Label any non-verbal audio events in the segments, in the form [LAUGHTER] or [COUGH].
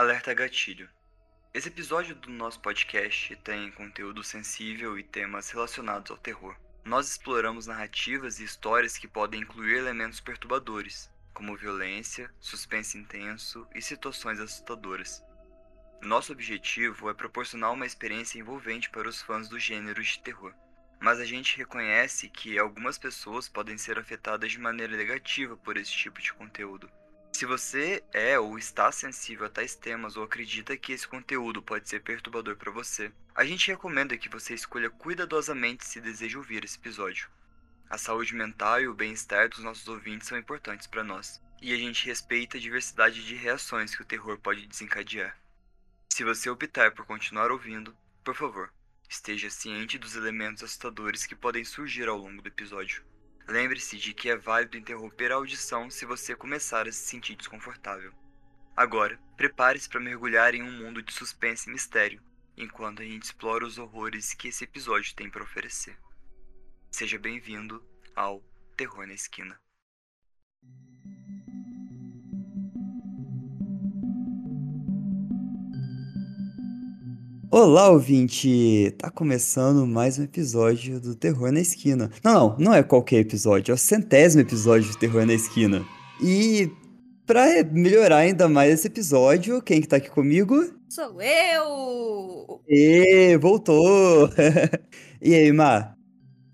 Alerta Gatilho. Esse episódio do nosso podcast tem conteúdo sensível e temas relacionados ao terror. Nós exploramos narrativas e histórias que podem incluir elementos perturbadores, como violência, suspense intenso e situações assustadoras. Nosso objetivo é proporcionar uma experiência envolvente para os fãs do gênero de terror. Mas a gente reconhece que algumas pessoas podem ser afetadas de maneira negativa por esse tipo de conteúdo. Se você é ou está sensível a tais temas ou acredita que esse conteúdo pode ser perturbador para você, a gente recomenda que você escolha cuidadosamente se deseja ouvir esse episódio. A saúde mental e o bem-estar dos nossos ouvintes são importantes para nós, e a gente respeita a diversidade de reações que o terror pode desencadear. Se você optar por continuar ouvindo, por favor, esteja ciente dos elementos assustadores que podem surgir ao longo do episódio. Lembre-se de que é válido interromper a audição se você começar a se sentir desconfortável. Agora, prepare-se para mergulhar em um mundo de suspense e mistério, enquanto a gente explora os horrores que esse episódio tem para oferecer. Seja bem-vindo ao Terror na Esquina. Olá, ouvinte! Tá começando mais um episódio do Terror na Esquina. Não, não, não é qualquer episódio, é o centésimo episódio do Terror na Esquina. E pra melhorar ainda mais esse episódio, quem que tá aqui comigo? Sou eu! E voltou! [LAUGHS] e aí, Mar?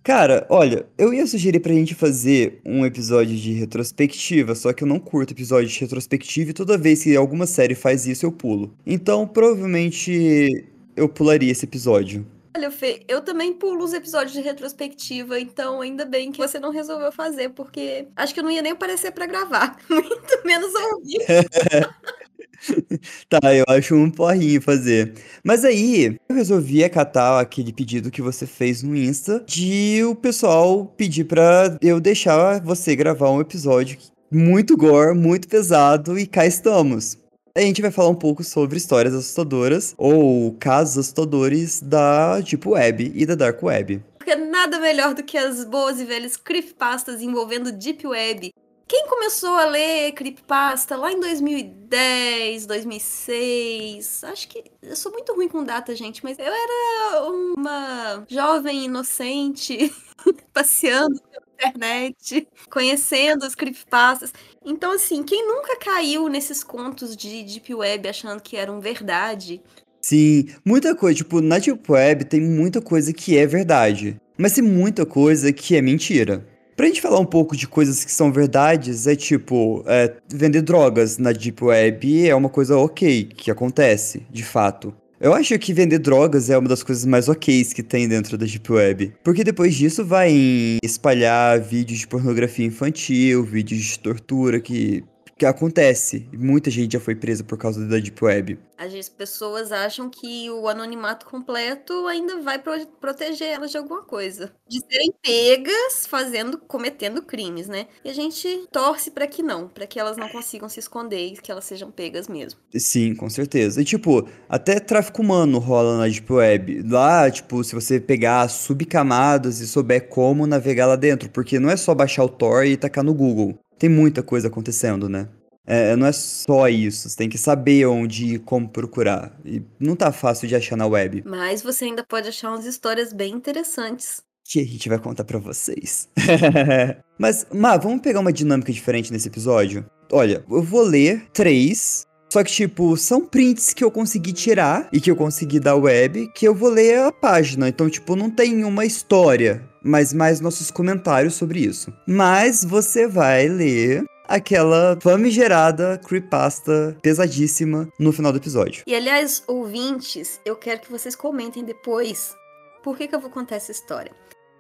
Cara, olha, eu ia sugerir pra gente fazer um episódio de retrospectiva, só que eu não curto episódio de retrospectiva e toda vez que alguma série faz isso eu pulo. Então, provavelmente eu pularia esse episódio. Olha, Fê, eu também pulo os episódios de retrospectiva, então ainda bem que você não resolveu fazer, porque acho que eu não ia nem aparecer para gravar, [LAUGHS] muito menos ouvir. [LAUGHS] tá, eu acho um porrinho fazer. Mas aí, eu resolvi acatar aquele pedido que você fez no Insta de o pessoal pedir pra eu deixar você gravar um episódio muito gore, muito pesado, e cá estamos a gente vai falar um pouco sobre histórias assustadoras ou casos assustadores da Deep Web e da Dark Web. Porque nada melhor do que as boas e velhas creepypastas envolvendo Deep Web. Quem começou a ler creepypasta lá em 2010, 2006? Acho que eu sou muito ruim com data, gente, mas eu era uma jovem inocente [LAUGHS] passeando internet, conhecendo os creepypastas. Então, assim, quem nunca caiu nesses contos de Deep Web achando que eram verdade? Sim, muita coisa. Tipo, na Deep Web tem muita coisa que é verdade. Mas tem muita coisa que é mentira. Pra gente falar um pouco de coisas que são verdades, é tipo, é, vender drogas na Deep Web é uma coisa ok, que acontece, de fato. Eu acho que vender drogas é uma das coisas mais ok que tem dentro da Deep Web. Porque depois disso vai em espalhar vídeos de pornografia infantil, vídeos de tortura que que acontece. Muita gente já foi presa por causa da Deep Web. As pessoas acham que o anonimato completo ainda vai pro proteger elas de alguma coisa. De serem pegas fazendo, cometendo crimes, né? E a gente torce para que não, para que elas não consigam se esconder e que elas sejam pegas mesmo. Sim, com certeza. E tipo, até tráfico humano rola na Deep Web. Lá, tipo, se você pegar subcamadas e souber como navegar lá dentro, porque não é só baixar o Tor e tacar no Google tem muita coisa acontecendo, né? É, não é só isso, você tem que saber onde e como procurar. E não tá fácil de achar na web. Mas você ainda pode achar umas histórias bem interessantes. Que a gente vai contar para vocês. [LAUGHS] Mas, Má, vamos pegar uma dinâmica diferente nesse episódio? Olha, eu vou ler três só que, tipo, são prints que eu consegui tirar e que eu consegui da web, que eu vou ler a página. Então, tipo, não tem uma história, mas mais nossos comentários sobre isso. Mas você vai ler aquela famigerada creepypasta pesadíssima no final do episódio. E aliás, ouvintes, eu quero que vocês comentem depois por que, que eu vou contar essa história.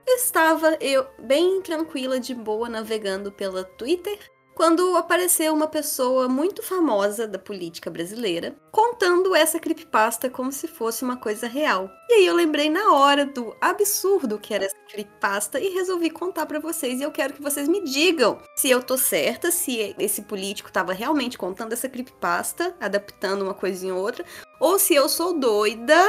Estava eu bem tranquila, de boa, navegando pela Twitter quando apareceu uma pessoa muito famosa da política brasileira contando essa creepypasta como se fosse uma coisa real. E aí eu lembrei na hora do absurdo que era essa creepypasta e resolvi contar para vocês e eu quero que vocês me digam se eu tô certa, se esse político estava realmente contando essa creepypasta, adaptando uma coisinha ou outra, ou se eu sou doida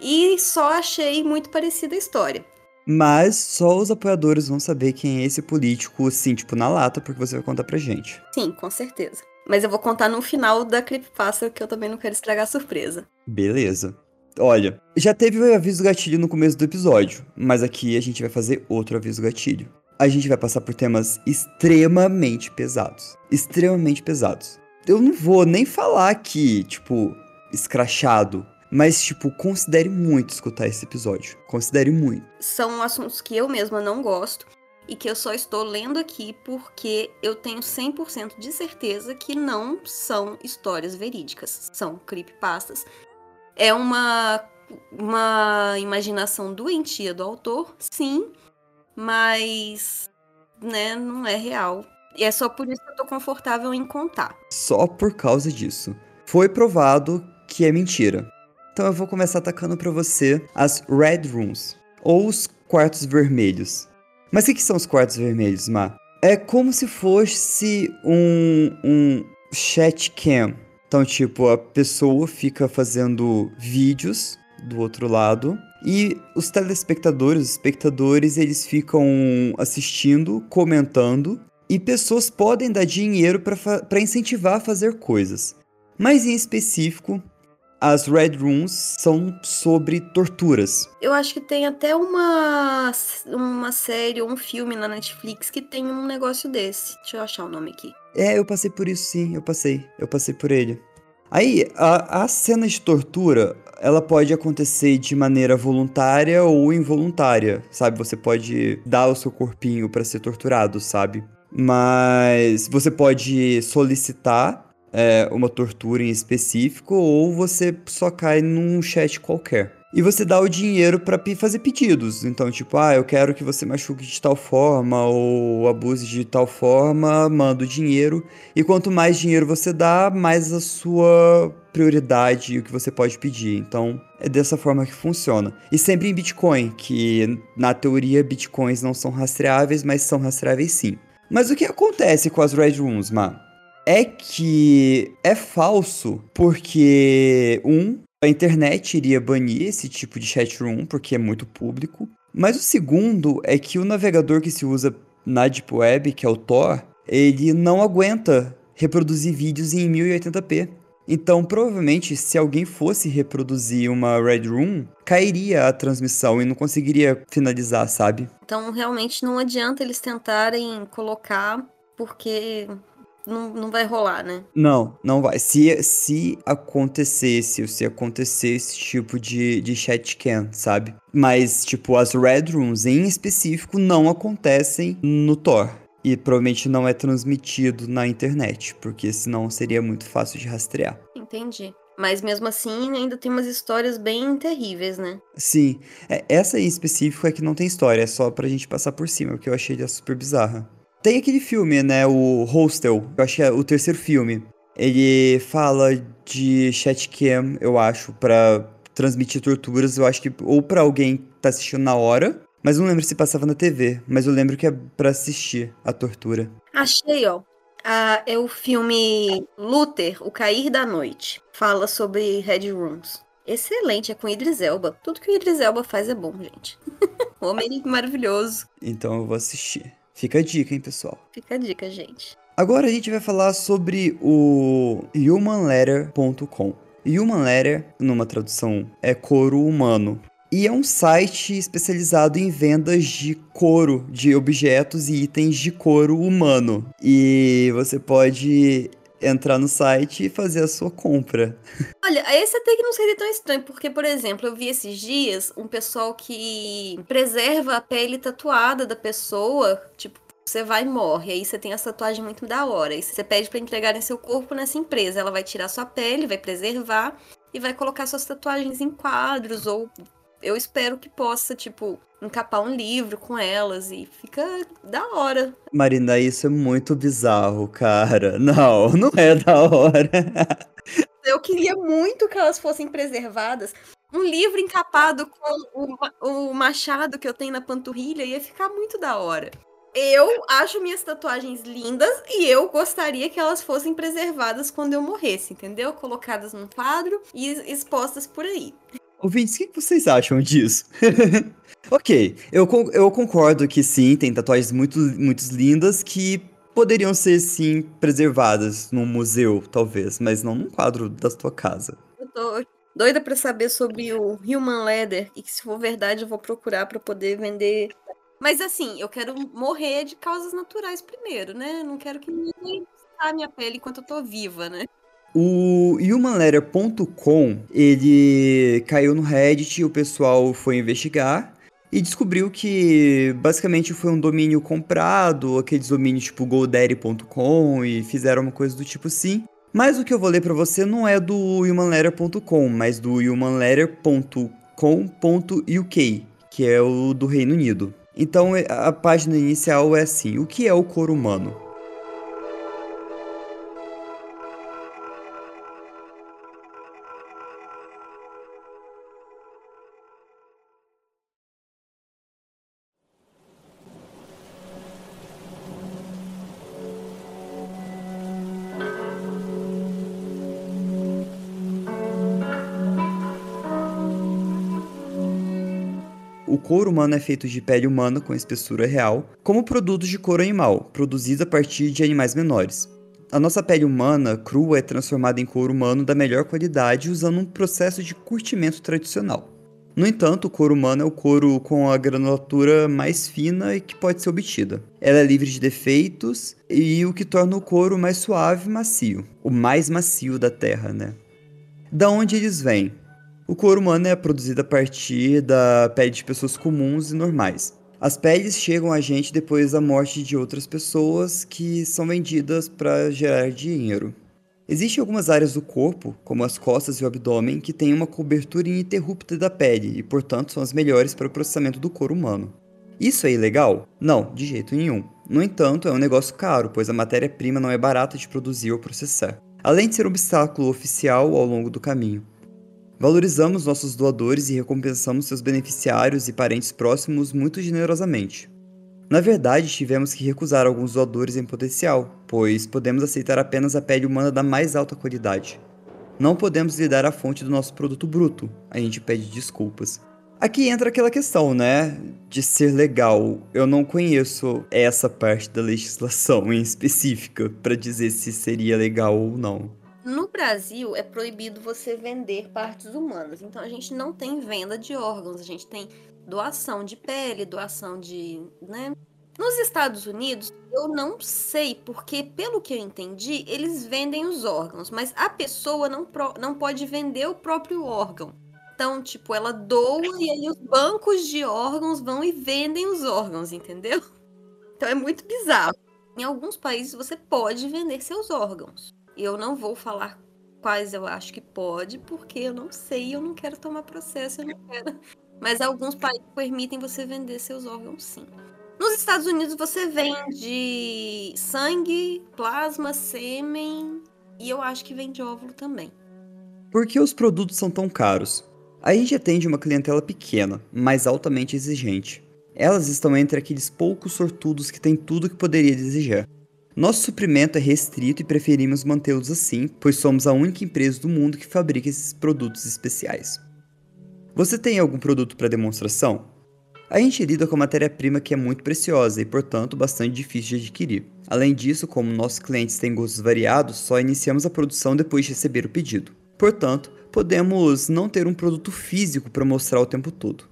e só achei muito parecida a história. Mas só os apoiadores vão saber quem é esse político, assim, tipo, na lata, porque você vai contar pra gente. Sim, com certeza. Mas eu vou contar no final da creepypasta, que eu também não quero estragar a surpresa. Beleza. Olha, já teve o aviso gatilho no começo do episódio, mas aqui a gente vai fazer outro aviso gatilho. A gente vai passar por temas extremamente pesados. Extremamente pesados. Eu não vou nem falar aqui, tipo, escrachado. Mas, tipo, considere muito escutar esse episódio. Considere muito. São assuntos que eu mesma não gosto e que eu só estou lendo aqui porque eu tenho 100% de certeza que não são histórias verídicas, são creepypastas. É uma uma imaginação doentia do autor, sim, mas né, não é real. E é só por isso que eu tô confortável em contar. Só por causa disso. Foi provado que é mentira. Então eu vou começar atacando para você as Red Rooms, ou os quartos vermelhos. Mas o que, que, são os quartos vermelhos, Ma? É como se fosse um, um chat cam. Então, tipo, a pessoa fica fazendo vídeos do outro lado e os telespectadores, os espectadores, eles ficam assistindo, comentando e pessoas podem dar dinheiro para incentivar a fazer coisas. Mas em específico, as Red Rooms são sobre torturas. Eu acho que tem até uma, uma série ou um filme na Netflix que tem um negócio desse. Deixa eu achar o nome aqui. É, eu passei por isso sim, eu passei. Eu passei por ele. Aí, a, a cena de tortura, ela pode acontecer de maneira voluntária ou involuntária, sabe? Você pode dar o seu corpinho para ser torturado, sabe? Mas você pode solicitar é, uma tortura em específico ou você só cai num chat qualquer. E você dá o dinheiro para fazer pedidos. Então, tipo, ah, eu quero que você machuque de tal forma ou abuse de tal forma, manda o dinheiro. E quanto mais dinheiro você dá, mais a sua prioridade e o que você pode pedir. Então, é dessa forma que funciona. E sempre em Bitcoin, que na teoria bitcoins não são rastreáveis, mas são rastreáveis sim. Mas o que acontece com as Red Rooms, Ma? É que é falso, porque, um, a internet iria banir esse tipo de chat room, porque é muito público. Mas o segundo é que o navegador que se usa na Deep Web, que é o Tor, ele não aguenta reproduzir vídeos em 1080p. Então, provavelmente, se alguém fosse reproduzir uma Red Room, cairia a transmissão e não conseguiria finalizar, sabe? Então, realmente não adianta eles tentarem colocar, porque não, não vai rolar, né? Não, não vai. Se, se acontecesse, se acontecer esse tipo de, de chat cam, sabe? Mas, tipo, as Red Rooms em específico não acontecem no Tor. E provavelmente não é transmitido na internet, porque senão seria muito fácil de rastrear. Entendi. Mas mesmo assim, ainda tem umas histórias bem terríveis, né? Sim. É, essa em específico é que não tem história, é só pra gente passar por cima, porque eu achei ela super bizarra. Tem aquele filme, né? O Hostel. Eu acho que é o terceiro filme. Ele fala de chatcam, eu acho, para transmitir torturas. Eu acho que ou para alguém que tá assistindo na hora, mas não lembro se passava na TV. Mas eu lembro que é para assistir a tortura. Achei, ó. Ah, é o filme Luther, O Cair da Noite. Fala sobre Red Rooms. Excelente, é com Idris Elba. Tudo que o Idris Elba faz é bom, gente. [LAUGHS] Homem maravilhoso. Então eu vou assistir. Fica a dica, hein, pessoal? Fica a dica, gente. Agora a gente vai falar sobre o humanletter.com. Human Letter, numa tradução, é couro humano. E é um site especializado em vendas de couro, de objetos e itens de couro humano. E você pode entrar no site e fazer a sua compra. Olha, esse até que não seria tão estranho, porque, por exemplo, eu vi esses dias um pessoal que preserva a pele tatuada da pessoa, tipo, você vai e morre, aí você tem a tatuagem muito da hora, e você pede para entregarem seu corpo nessa empresa, ela vai tirar sua pele, vai preservar e vai colocar suas tatuagens em quadros ou eu espero que possa, tipo, encapar um livro com elas e fica da hora. Marina, isso é muito bizarro, cara. [LAUGHS] Não, não é da hora. Eu queria muito que elas fossem preservadas. Um livro encapado com o, o machado que eu tenho na panturrilha ia ficar muito da hora. Eu acho minhas tatuagens lindas e eu gostaria que elas fossem preservadas quando eu morresse, entendeu? Colocadas num quadro e expostas por aí. Ouvintes, o que vocês acham disso? [LAUGHS] ok, eu, eu concordo que sim, tem tatuagens muito, muito lindas que poderiam ser, sim, preservadas num museu, talvez, mas não num quadro da tua casa. Eu tô doida para saber sobre o Human Leather e que se for verdade eu vou procurar para poder vender. Mas assim, eu quero morrer de causas naturais primeiro, né? Não quero que ninguém a minha pele enquanto eu tô viva, né? O humanletter.com, ele caiu no Reddit o pessoal foi investigar e descobriu que basicamente foi um domínio comprado, aqueles domínios tipo GoDaddy.com e fizeram uma coisa do tipo assim. Mas o que eu vou ler para você não é do humanletter.com, mas do humanletter.com.uk, que é o do Reino Unido. Então a página inicial é assim: o que é o corpo humano? Couro humano é feito de pele humana com espessura real, como produtos de couro animal, produzido a partir de animais menores. A nossa pele humana crua é transformada em couro humano da melhor qualidade usando um processo de curtimento tradicional. No entanto, o couro humano é o couro com a granulatura mais fina e que pode ser obtida. Ela é livre de defeitos e o que torna o couro mais suave e macio, o mais macio da Terra, né? Da onde eles vêm? O couro humano é produzido a partir da pele de pessoas comuns e normais. As peles chegam a gente depois da morte de outras pessoas que são vendidas para gerar dinheiro. Existem algumas áreas do corpo, como as costas e o abdômen, que têm uma cobertura ininterrupta da pele e, portanto, são as melhores para o processamento do couro humano. Isso é ilegal? Não, de jeito nenhum. No entanto, é um negócio caro, pois a matéria-prima não é barata de produzir ou processar, além de ser um obstáculo oficial ao longo do caminho. Valorizamos nossos doadores e recompensamos seus beneficiários e parentes próximos muito generosamente. Na verdade, tivemos que recusar alguns doadores em potencial, pois podemos aceitar apenas a pele humana da mais alta qualidade. Não podemos lhe dar a fonte do nosso produto bruto, a gente pede desculpas. Aqui entra aquela questão, né, de ser legal. Eu não conheço essa parte da legislação em específica para dizer se seria legal ou não. No Brasil é proibido você vender partes humanas. Então a gente não tem venda de órgãos, a gente tem doação de pele, doação de, né? Nos Estados Unidos, eu não sei, porque pelo que eu entendi, eles vendem os órgãos, mas a pessoa não, pro, não pode vender o próprio órgão. Então, tipo, ela doa e aí os bancos de órgãos vão e vendem os órgãos, entendeu? Então é muito bizarro. Em alguns países você pode vender seus órgãos. Eu não vou falar quais eu acho que pode, porque eu não sei, eu não quero tomar processo, eu não quero. Mas alguns países permitem você vender seus órgãos sim. Nos Estados Unidos você vende sangue, plasma, sêmen e eu acho que vende óvulo também. Por que os produtos são tão caros? A gente atende uma clientela pequena, mas altamente exigente. Elas estão entre aqueles poucos sortudos que têm tudo que poderia desejar. Nosso suprimento é restrito e preferimos mantê-los assim, pois somos a única empresa do mundo que fabrica esses produtos especiais. Você tem algum produto para demonstração? A gente lida com matéria-prima que é muito preciosa e, portanto, bastante difícil de adquirir. Além disso, como nossos clientes têm gostos variados, só iniciamos a produção depois de receber o pedido. Portanto, podemos não ter um produto físico para mostrar o tempo todo.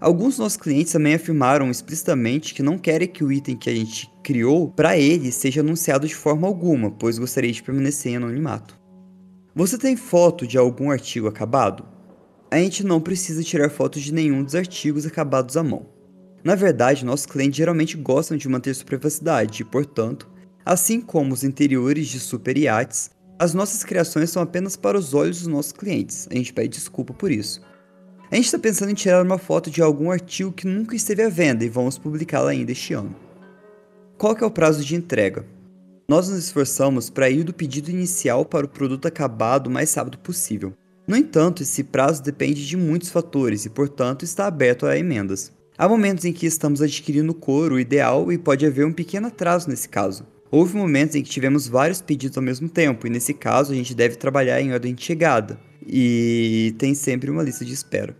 Alguns nossos clientes também afirmaram explicitamente que não querem que o item que a gente criou para eles seja anunciado de forma alguma, pois gostaria de permanecer em anonimato. Você tem foto de algum artigo acabado? A gente não precisa tirar fotos de nenhum dos artigos acabados à mão. Na verdade, nossos clientes geralmente gostam de manter sua privacidade e, portanto, assim como os interiores de super iates, as nossas criações são apenas para os olhos dos nossos clientes. A gente pede desculpa por isso. A gente está pensando em tirar uma foto de algum artigo que nunca esteve à venda e vamos publicá-la ainda este ano. Qual é o prazo de entrega? Nós nos esforçamos para ir do pedido inicial para o produto acabado o mais rápido possível. No entanto, esse prazo depende de muitos fatores e, portanto, está aberto a emendas. Há momentos em que estamos adquirindo couro ideal e pode haver um pequeno atraso nesse caso. Houve momentos em que tivemos vários pedidos ao mesmo tempo, e nesse caso a gente deve trabalhar em ordem de chegada, e tem sempre uma lista de espera.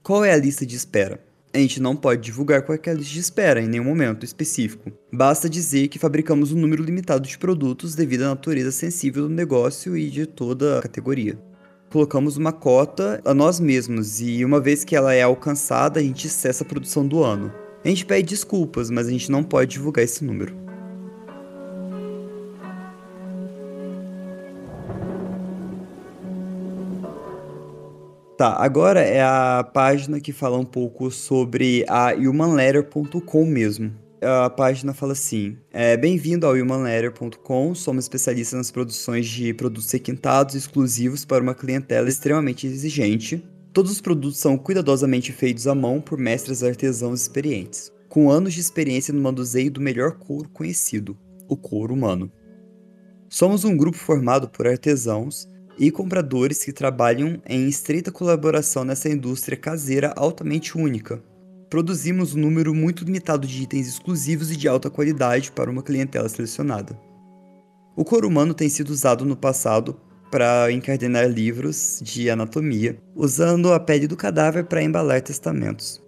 Qual é a lista de espera? A gente não pode divulgar qualquer lista de espera em nenhum momento específico. Basta dizer que fabricamos um número limitado de produtos devido à natureza sensível do negócio e de toda a categoria. Colocamos uma cota a nós mesmos e uma vez que ela é alcançada, a gente cessa a produção do ano. A gente pede desculpas, mas a gente não pode divulgar esse número. Tá, agora é a página que fala um pouco sobre a humanletter.com mesmo. A página fala assim: é, Bem-vindo ao humanletter.com, somos especialistas nas produções de produtos requintados exclusivos para uma clientela extremamente exigente. Todos os produtos são cuidadosamente feitos à mão por mestres artesãos experientes, com anos de experiência no manuseio do melhor couro conhecido, o couro humano. Somos um grupo formado por artesãos e compradores que trabalham em estreita colaboração nessa indústria caseira altamente única. Produzimos um número muito limitado de itens exclusivos e de alta qualidade para uma clientela selecionada. O couro humano tem sido usado no passado para encadernar livros de anatomia, usando a pele do cadáver para embalar testamentos.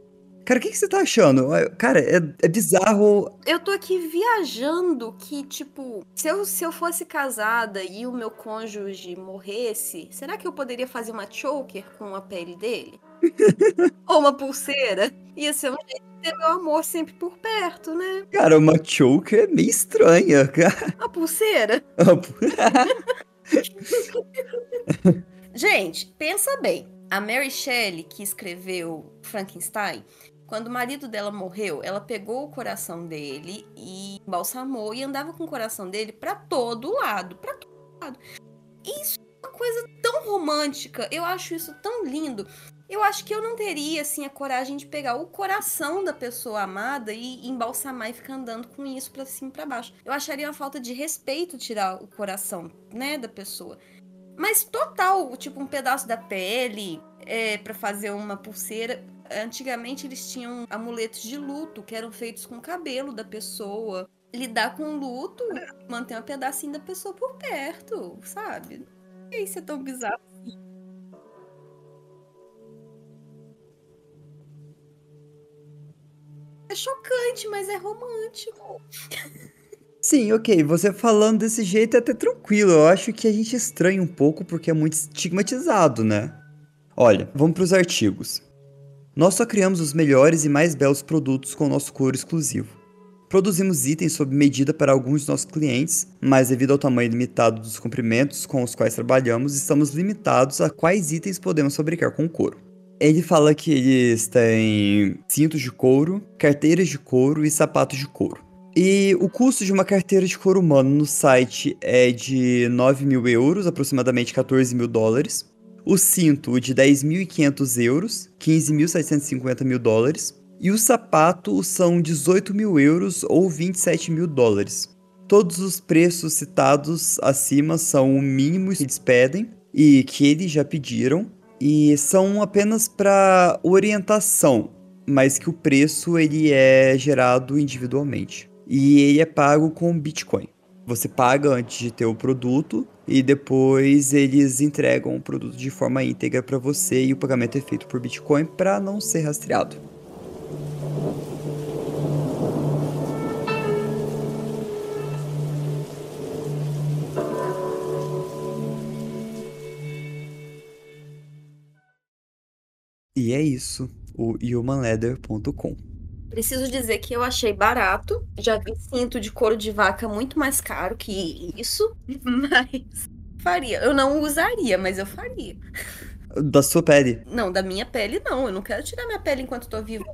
Cara, o que, que, você tá achando? Cara, é, é, bizarro. Eu tô aqui viajando que, tipo, se eu, se eu fosse casada e o meu cônjuge morresse, será que eu poderia fazer uma choker com a pele dele? [LAUGHS] Ou uma pulseira? Ia ser um jeito de ter meu amor sempre por perto, né? Cara, uma choker é meio estranha, cara. A pulseira? [LAUGHS] Gente, pensa bem. A Mary Shelley, que escreveu Frankenstein, quando o marido dela morreu, ela pegou o coração dele e balsamou e andava com o coração dele para todo lado, para todo lado. Isso é uma coisa tão romântica. Eu acho isso tão lindo. Eu acho que eu não teria assim a coragem de pegar o coração da pessoa amada e embalsamar e ficar andando com isso para cima e para baixo. Eu acharia uma falta de respeito tirar o coração, né, da pessoa. Mas total, tipo um pedaço da pele é, para fazer uma pulseira Antigamente eles tinham amuletos de luto que eram feitos com o cabelo da pessoa. Lidar com o luto, manter um pedacinho da pessoa por perto, sabe? Sei se é tão bizarro. É chocante, mas é romântico. Sim, ok. Você falando desse jeito é até tranquilo. Eu acho que a gente estranha um pouco porque é muito estigmatizado, né? Olha, vamos para os artigos. Nós só criamos os melhores e mais belos produtos com nosso couro exclusivo. Produzimos itens sob medida para alguns de nossos clientes, mas devido ao tamanho limitado dos comprimentos com os quais trabalhamos, estamos limitados a quais itens podemos fabricar com couro. Ele fala que eles têm cintos de couro, carteiras de couro e sapatos de couro. E o custo de uma carteira de couro humano no site é de 9 mil euros, aproximadamente 14 mil dólares o cinto de 10.500 euros, 15.750 mil dólares, e o sapato são 18 mil euros ou 27 mil dólares. Todos os preços citados acima são o mínimo que eles pedem e que eles já pediram, e são apenas para orientação, mas que o preço ele é gerado individualmente. E ele é pago com Bitcoin. Você paga antes de ter o produto e depois eles entregam o produto de forma íntegra para você e o pagamento é feito por Bitcoin para não ser rastreado. E é isso, o humanleather.com. Preciso dizer que eu achei barato. Já vi cinto de couro de vaca muito mais caro que isso, [LAUGHS] mas faria. Eu não usaria, mas eu faria. Da sua pele? Não, da minha pele não. Eu não quero tirar minha pele enquanto tô vivo.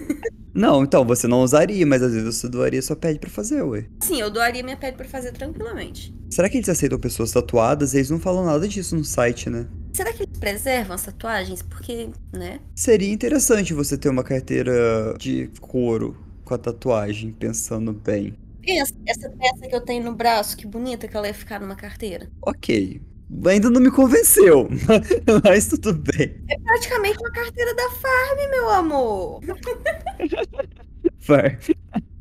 [LAUGHS] não, então você não usaria, mas às vezes você doaria sua pele para fazer, ué. Sim, eu doaria minha pele para fazer tranquilamente. Será que eles aceitam pessoas tatuadas? Eles não falam nada disso no site, né? Será que eles preservam as tatuagens? Porque, né? Seria interessante você ter uma carteira de couro com a tatuagem, pensando bem. Pensa, essa peça que eu tenho no braço, que bonita que ela ia ficar numa carteira. Ok. Ainda não me convenceu, [LAUGHS] mas tudo bem. É praticamente uma carteira da Farm, meu amor. Farm.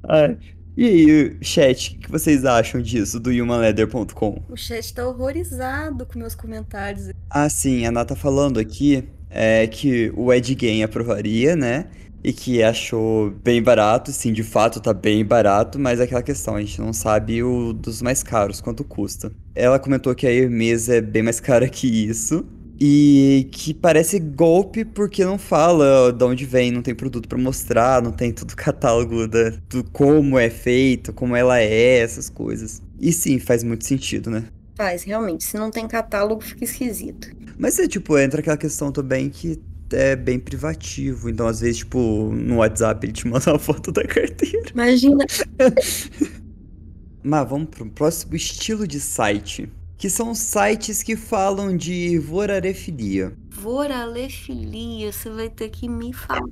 Ai, e aí, chat, o que vocês acham disso, do humanleather.com? O chat tá horrorizado com meus comentários. Ah, sim, a Ana tá falando aqui é que o Ed Gein aprovaria, né? E que achou bem barato, sim, de fato tá bem barato, mas é aquela questão, a gente não sabe o dos mais caros, quanto custa. Ela comentou que a Hermes é bem mais [LAUGHS] cara que isso, e que parece golpe porque não fala de onde vem, não tem produto para mostrar, não tem todo o catálogo da, do como é feito, como ela é, essas coisas. E sim, faz muito sentido, né? Faz, realmente. Se não tem catálogo, fica esquisito. Mas é tipo, entra aquela questão também que é bem privativo. Então, às vezes, tipo, no WhatsApp ele te manda uma foto da carteira. Imagina. [LAUGHS] Mas vamos pro próximo estilo de site. Que são sites que falam de vorarefilia. Voralefilia, você vai ter que me falar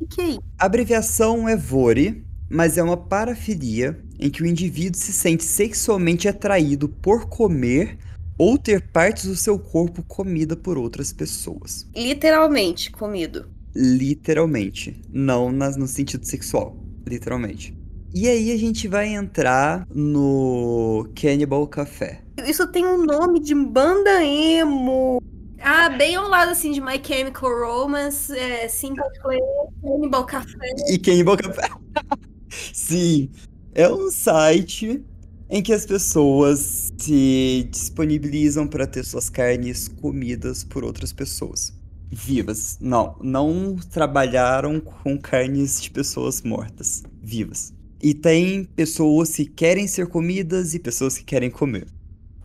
o que é isso. A abreviação é VORE, mas é uma parafilia em que o indivíduo se sente sexualmente atraído por comer ou ter partes do seu corpo comida por outras pessoas. Literalmente, comido. Literalmente. Não nas- no sentido sexual. Literalmente. E aí a gente vai entrar no Cannibal Café. Isso tem um nome de banda emo. Ah, bem ao lado assim de My Chemical Romance, é, Simple Play, Cannibal Café. E Cannibal Café. [LAUGHS] Sim. É um site em que as pessoas se disponibilizam para ter suas carnes comidas por outras pessoas. Vivas. Não, não trabalharam com carnes de pessoas mortas. Vivas. E tem pessoas que querem ser comidas e pessoas que querem comer.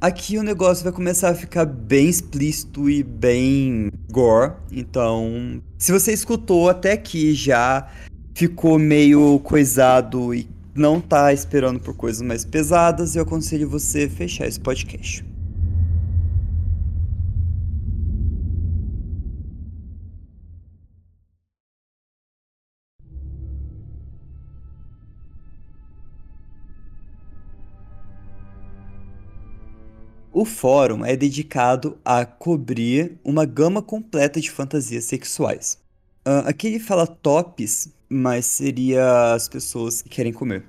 Aqui o negócio vai começar a ficar bem explícito e bem gore. Então, se você escutou até aqui já ficou meio coisado e não tá esperando por coisas mais pesadas, eu aconselho você fechar esse podcast. O fórum é dedicado a cobrir uma gama completa de fantasias sexuais. Ah, aqui ele fala tops, mas seria as pessoas que querem comer.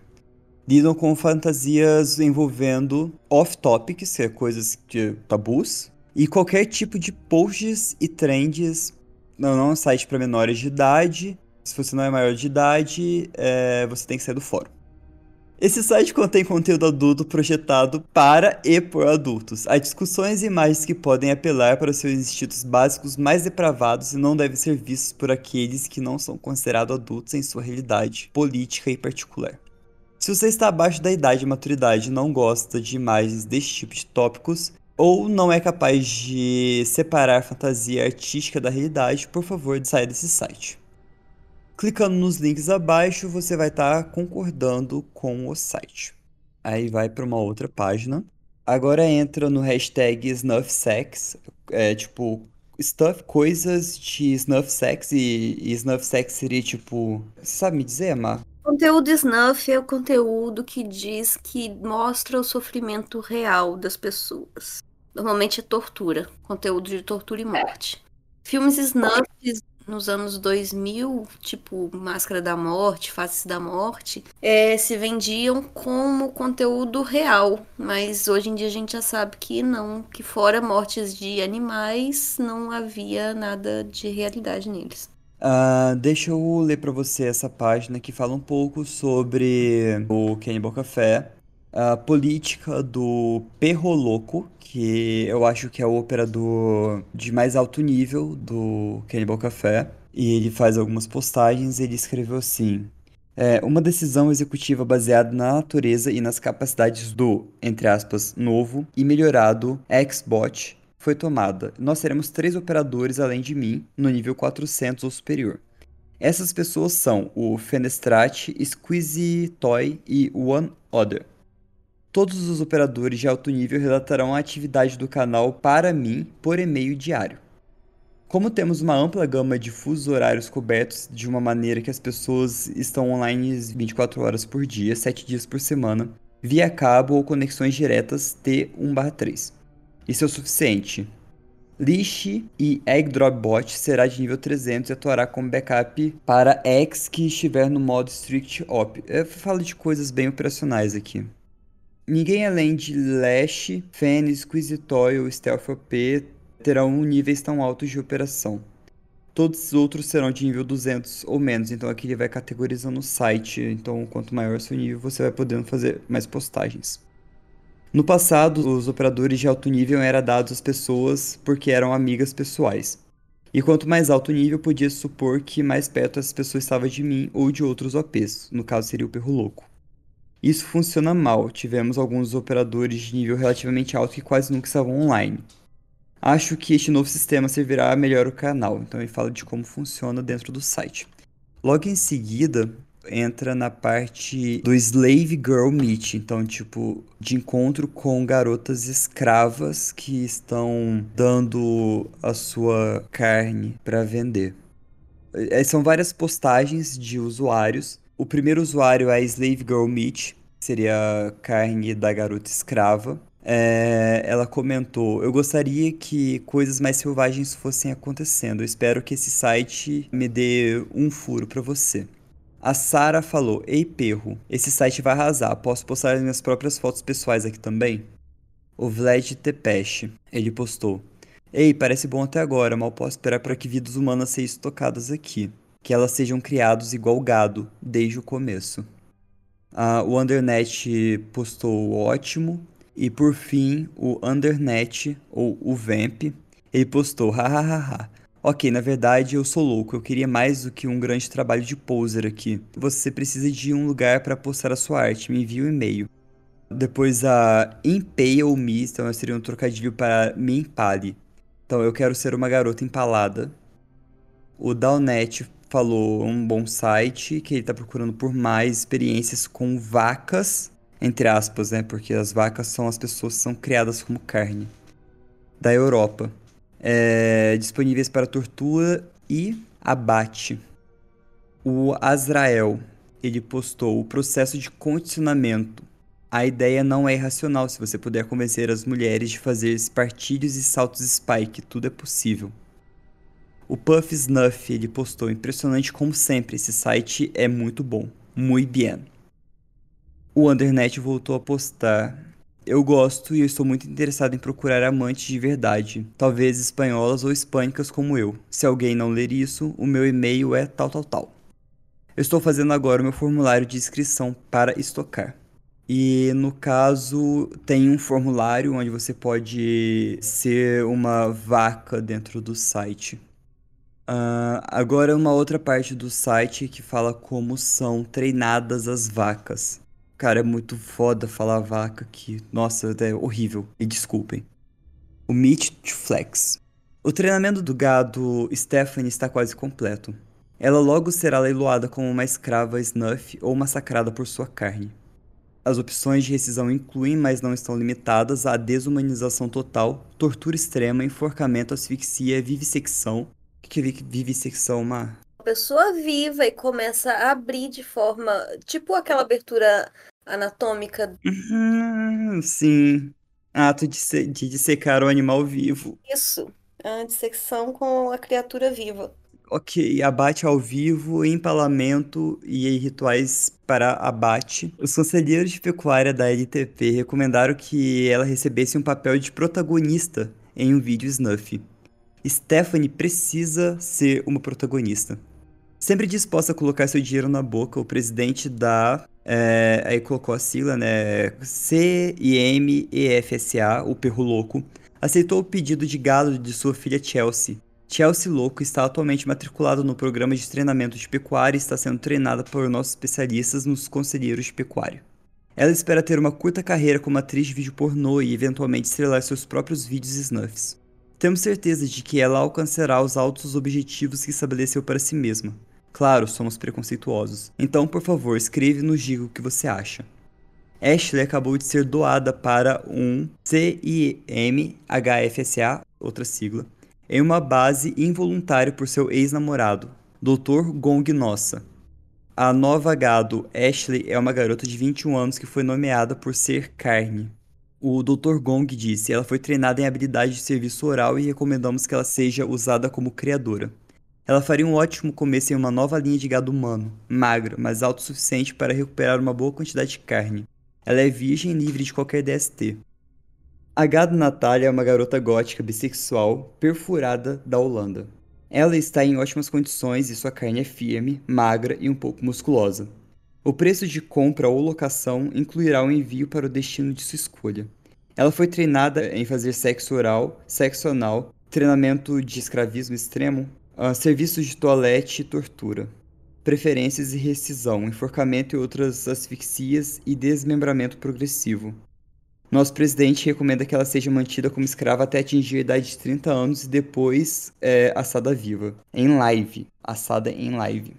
Lidam com fantasias envolvendo off-topics, que é coisas de tabus, e qualquer tipo de posts e trends. Não, não é um site para menores de idade. Se você não é maior de idade, é, você tem que sair do fórum. Esse site contém conteúdo adulto projetado para e por adultos. Há discussões e imagens que podem apelar para seus instintos básicos mais depravados e não devem ser vistos por aqueles que não são considerados adultos em sua realidade política e particular. Se você está abaixo da idade e maturidade e não gosta de imagens deste tipo de tópicos, ou não é capaz de separar fantasia artística da realidade, por favor, saia desse site. Clicando nos links abaixo, você vai estar concordando com o site. Aí vai para uma outra página. Agora entra no hashtag SnuffSex, é tipo stuff, coisas de SnuffSex e, e SnuffSex seria tipo, você sabe me dizer, Mar? Conteúdo snuff é o conteúdo que diz que mostra o sofrimento real das pessoas. Normalmente é tortura, conteúdo de tortura e morte. Filmes snuffs nos anos 2000, tipo Máscara da Morte, Faces da Morte, é, se vendiam como conteúdo real, mas hoje em dia a gente já sabe que não, que fora mortes de animais, não havia nada de realidade neles. Ah, deixa eu ler para você essa página que fala um pouco sobre o Cannibal Café, a política do Perro Louco, que eu acho que é o operador de mais alto nível do Cannibal Café. E ele faz algumas postagens ele escreveu assim: é, uma decisão executiva baseada na natureza e nas capacidades do, entre aspas, novo e melhorado Xbot foi tomada. Nós teremos três operadores além de mim, no nível 400 ou superior. Essas pessoas são o Fenestrat, Squeezy Toy e One Other. Todos os operadores de alto nível relatarão a atividade do canal para mim por e-mail diário. Como temos uma ampla gama de fusos horários cobertos de uma maneira que as pessoas estão online 24 horas por dia, 7 dias por semana, via cabo ou conexões diretas T1/3. Isso é o suficiente. Leash e Egg Drop Bot será de nível 300 e atuará como backup para X que estiver no modo Strict Op. Eu falo de coisas bem operacionais aqui. Ninguém além de Lash, Fen, Squeezitoy ou Stealth OP terão níveis tão altos de operação. Todos os outros serão de nível 200 ou menos, então aqui ele vai categorizando o site. Então, quanto maior seu nível, você vai podendo fazer mais postagens. No passado, os operadores de alto nível eram dados às pessoas porque eram amigas pessoais. E quanto mais alto o nível, podia supor que mais perto essa pessoa estava de mim ou de outros OPs, no caso seria o perro louco. Isso funciona mal, tivemos alguns operadores de nível relativamente alto que quase nunca estavam online. Acho que este novo sistema servirá a melhor o canal, então ele fala de como funciona dentro do site. Logo em seguida, entra na parte do Slave Girl Meet, então, tipo, de encontro com garotas escravas que estão dando a sua carne para vender. É, são várias postagens de usuários. O primeiro usuário é Slave Girl Meet, seria carne da garota escrava. É, ela comentou: Eu gostaria que coisas mais selvagens fossem acontecendo. Eu espero que esse site me dê um furo para você. A Sara falou: Ei, perro, esse site vai arrasar. Posso postar as minhas próprias fotos pessoais aqui também? O Vlad Tepesh, ele postou: Ei, parece bom até agora, mal posso esperar para que vidas humanas sejam tocadas aqui. Que elas sejam criados igual gado, desde o começo. Ah, o Undernet postou ótimo. E por fim, o Undernet, ou o Vamp, ele postou: hahaha. Ok, na verdade eu sou louco, eu queria mais do que um grande trabalho de poser aqui. Você precisa de um lugar para postar a sua arte, me envie um e-mail. Depois a Impale Me, então seria um trocadilho para me empale. Então eu quero ser uma garota empalada. O Downnet falou um bom site, que ele está procurando por mais experiências com vacas, entre aspas, né? Porque as vacas são as pessoas que são criadas como carne. Da Europa é, disponíveis para tortura e abate. O Azrael, ele postou o processo de condicionamento. A ideia não é irracional se você puder convencer as mulheres de fazer partilhos e saltos spike, tudo é possível. O Puff Snuff, ele postou, impressionante como sempre, esse site é muito bom, muito bem. O Undernet voltou a postar, eu gosto e eu estou muito interessado em procurar amantes de verdade, talvez espanholas ou hispânicas como eu. Se alguém não ler isso, o meu e-mail é tal tal tal. Eu estou fazendo agora o meu formulário de inscrição para estocar. E no caso, tem um formulário onde você pode ser uma vaca dentro do site. Uh, agora, uma outra parte do site que fala como são treinadas as vacas. Cara, é muito foda falar vaca aqui. Nossa, é horrível. E desculpem. O Meat Flex. O treinamento do gado Stephanie está quase completo. Ela logo será leiloada como uma escrava snuff ou massacrada por sua carne. As opções de rescisão incluem, mas não estão limitadas, a desumanização total, tortura extrema, enforcamento, asfixia, vivissecção. Que vivissecção, Mar? A pessoa viva e começa a abrir de forma. Tipo aquela abertura anatômica. Uhum, sim. Ato de, se, de dissecar o animal vivo. Isso. A dissecção com a criatura viva. Ok, abate ao vivo, empalamento e rituais para abate. Os conselheiros de pecuária da LTP recomendaram que ela recebesse um papel de protagonista em um vídeo snuff. Stephanie precisa ser uma protagonista. Sempre disposta a colocar seu dinheiro na boca, o presidente da é, aí colocou a sigla, né? C-I-M-E-F-S-A, o perro louco, aceitou o pedido de gado de sua filha Chelsea. Chelsea Louco está atualmente matriculado no programa de treinamento de pecuária e está sendo treinada por nossos especialistas nos conselheiros de pecuária. Ela espera ter uma curta carreira como atriz de vídeo pornô e eventualmente estrelar seus próprios vídeos e snuffs. Temos certeza de que ela alcançará os altos objetivos que estabeleceu para si mesma. Claro, somos preconceituosos. Então, por favor, escreve e nos diga o que você acha. Ashley acabou de ser doada para um CIMHFSA, outra sigla, em uma base involuntária por seu ex-namorado, Dr. Gong Nossa. A nova gado, Ashley, é uma garota de 21 anos que foi nomeada por ser carne. O Dr. Gong disse: ela foi treinada em habilidade de serviço oral e recomendamos que ela seja usada como criadora. Ela faria um ótimo começo em uma nova linha de gado humano, magro, mas alto o suficiente para recuperar uma boa quantidade de carne. Ela é virgem livre de qualquer DST. A gado Natália é uma garota gótica bissexual perfurada da Holanda. Ela está em ótimas condições e sua carne é firme, magra e um pouco musculosa. O preço de compra ou locação incluirá o envio para o destino de sua escolha. Ela foi treinada em fazer sexo oral, sexo anal, treinamento de escravismo extremo, uh, serviços de toalete e tortura, preferências e rescisão, enforcamento e outras asfixias e desmembramento progressivo. Nosso presidente recomenda que ela seja mantida como escrava até atingir a idade de 30 anos e depois é, assada viva. Em live. Assada em live.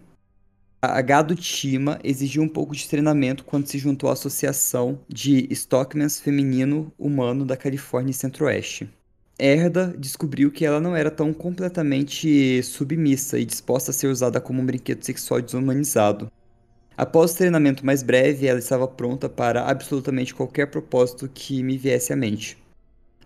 A Gado Tima exigiu um pouco de treinamento quando se juntou à Associação de Stockmans Feminino Humano da Califórnia e Centro-Oeste. Erda descobriu que ela não era tão completamente submissa e disposta a ser usada como um brinquedo sexual desumanizado. Após o treinamento mais breve, ela estava pronta para absolutamente qualquer propósito que me viesse à mente.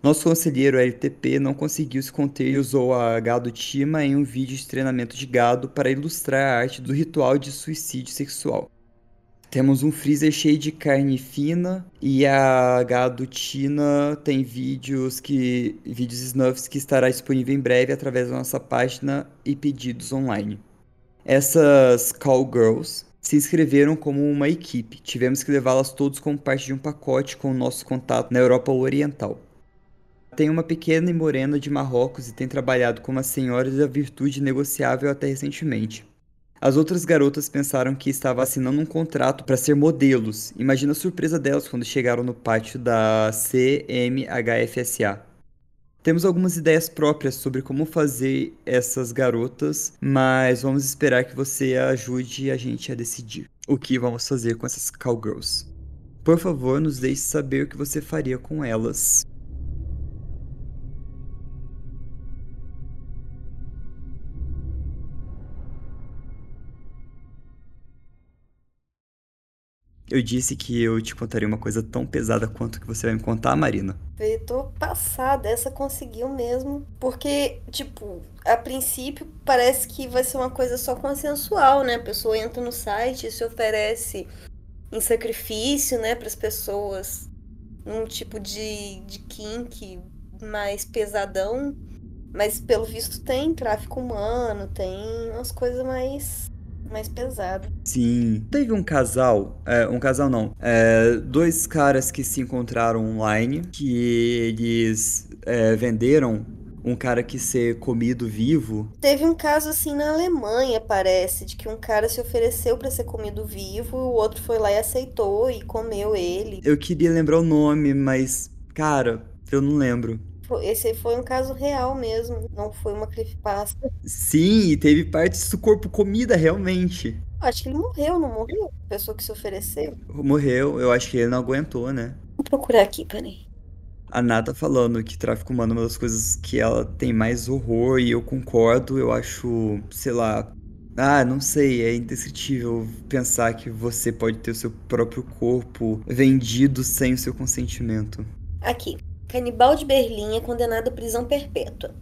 Nosso conselheiro LTP não conseguiu se conter e usou a gado Tima em um vídeo de treinamento de gado para ilustrar a arte do ritual de suicídio sexual. Temos um freezer cheio de carne fina e a gado Tina tem vídeos que vídeos snuffs que estará disponível em breve através da nossa página e pedidos online. Essas cowgirls se inscreveram como uma equipe. Tivemos que levá-las todos como parte de um pacote com o nosso contato na Europa Oriental. Tem uma pequena e morena de Marrocos e tem trabalhado como a senhora da virtude negociável até recentemente. As outras garotas pensaram que estava assinando um contrato para ser modelos. Imagina a surpresa delas quando chegaram no pátio da CMHFSA. Temos algumas ideias próprias sobre como fazer essas garotas, mas vamos esperar que você ajude a gente a decidir o que vamos fazer com essas cowgirls. Por favor, nos deixe saber o que você faria com elas. Eu disse que eu te contaria uma coisa tão pesada quanto que você vai me contar, Marina. Eu tô passada, essa conseguiu mesmo. Porque, tipo, a princípio parece que vai ser uma coisa só consensual, né? A pessoa entra no site e se oferece em sacrifício, né, para as pessoas. Um tipo de, de kink mais pesadão. Mas pelo visto tem tráfico humano, tem umas coisas mais mais pesado. Sim. Teve um casal, é, um casal não, é, dois caras que se encontraram online, que eles é, venderam um cara que ser comido vivo. Teve um caso assim na Alemanha, parece, de que um cara se ofereceu para ser comido vivo, o outro foi lá e aceitou e comeu ele. Eu queria lembrar o nome, mas cara, eu não lembro. Esse foi um caso real mesmo, não foi uma creepypasta. Sim, e teve partes do corpo comida realmente. Acho que ele morreu, não morreu? A pessoa que se ofereceu. Morreu, eu acho que ele não aguentou, né? Vou procurar aqui, peraí. A Nata falando que tráfico humano é uma das coisas que ela tem mais horror e eu concordo, eu acho, sei lá, ah, não sei, é indescritível pensar que você pode ter o seu próprio corpo vendido sem o seu consentimento. Aqui. Canibal de Berlim é condenado à prisão perpétua.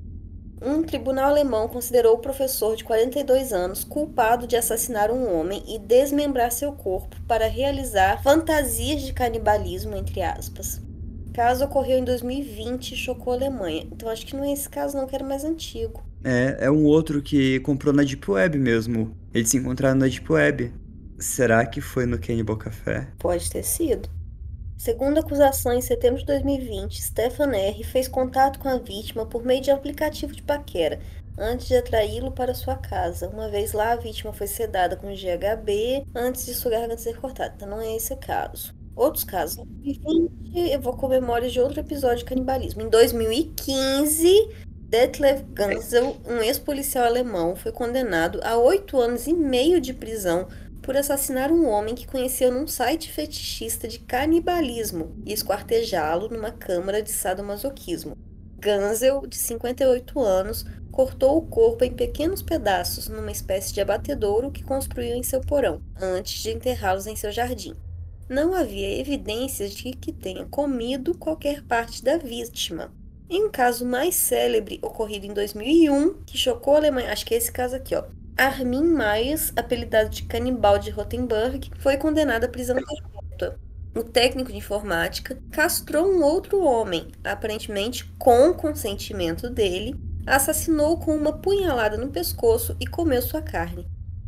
Um tribunal alemão considerou o professor de 42 anos culpado de assassinar um homem e desmembrar seu corpo para realizar fantasias de canibalismo, entre aspas. O caso ocorreu em 2020 e chocou a Alemanha. Então acho que não é esse caso não, que era mais antigo. É, é um outro que comprou na Deep Web mesmo. Eles se encontraram na Deep Web. Será que foi no Cannibal Café? Pode ter sido. Segundo a acusação, em setembro de 2020, Stefan R. fez contato com a vítima por meio de aplicativo de paquera, antes de atraí-lo para sua casa. Uma vez lá, a vítima foi sedada com GHB antes de sua garganta ser cortada. Então não é esse o caso. Outros casos. Em 2020, evocou memórias de outro episódio de canibalismo. Em 2015, Detlef Gansel, um ex-policial alemão, foi condenado a oito anos e meio de prisão por assassinar um homem que conheceu num site fetichista de canibalismo e esquartejá-lo numa câmara de sadomasoquismo. Gansel, de 58 anos, cortou o corpo em pequenos pedaços numa espécie de abatedouro que construiu em seu porão, antes de enterrá-los em seu jardim. Não havia evidências de que tenha comido qualquer parte da vítima. Em um caso mais célebre, ocorrido em 2001, que chocou a Alemanha, acho que é esse caso aqui, ó, Armin Myers, apelidado de canibal de Rothenburg, foi condenado à prisão perpétua. O técnico de informática castrou um outro homem, aparentemente com consentimento dele, assassinou com uma punhalada no pescoço e comeu sua carne.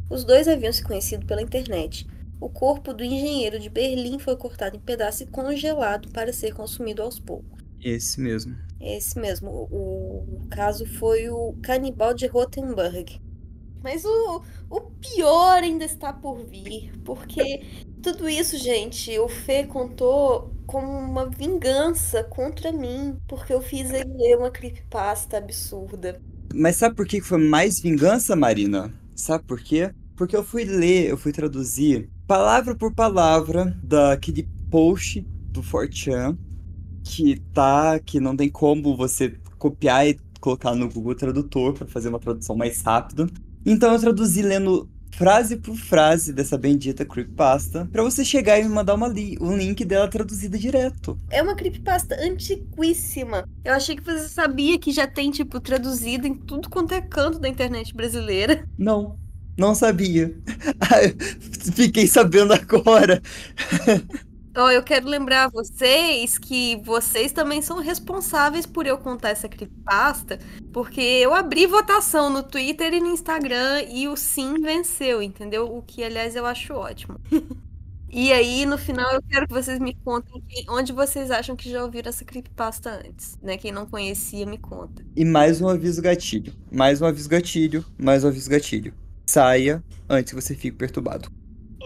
Os dois haviam se conhecido pela internet. O corpo do engenheiro de Berlim foi cortado em pedaços e congelado para ser consumido aos poucos. Esse mesmo. Esse mesmo. O, o caso foi o canibal de Rotenburg. Mas o, o pior ainda está por vir, porque tudo isso, gente, o Fê contou como uma vingança contra mim, porque eu fiz ele ler uma creepypasta absurda. Mas sabe por que foi mais vingança, Marina? Sabe por quê? Porque eu fui ler, eu fui traduzir palavra por palavra daquele post do Fortran que tá, que não tem como você copiar e colocar no Google Tradutor para fazer uma tradução mais rápida. Então eu traduzi lendo frase por frase dessa bendita creepypasta para você chegar e me mandar uma li um link dela traduzida direto. É uma creepypasta antiquíssima. Eu achei que você sabia que já tem, tipo, traduzido em tudo quanto é canto da internet brasileira. [LAUGHS] Não, não sabia. [LAUGHS] Fiquei sabendo agora. [LAUGHS] Oh, eu quero lembrar vocês que vocês também são responsáveis por eu contar essa creepypasta, porque eu abri votação no Twitter e no Instagram e o sim venceu, entendeu? O que, aliás, eu acho ótimo. e aí, no final, eu quero que vocês me contem onde vocês acham que já ouviram essa creepypasta antes, né? Quem não conhecia, me conta. E mais um aviso gatilho. Mais um aviso gatilho. Mais um aviso gatilho. Saia antes que você fique perturbado.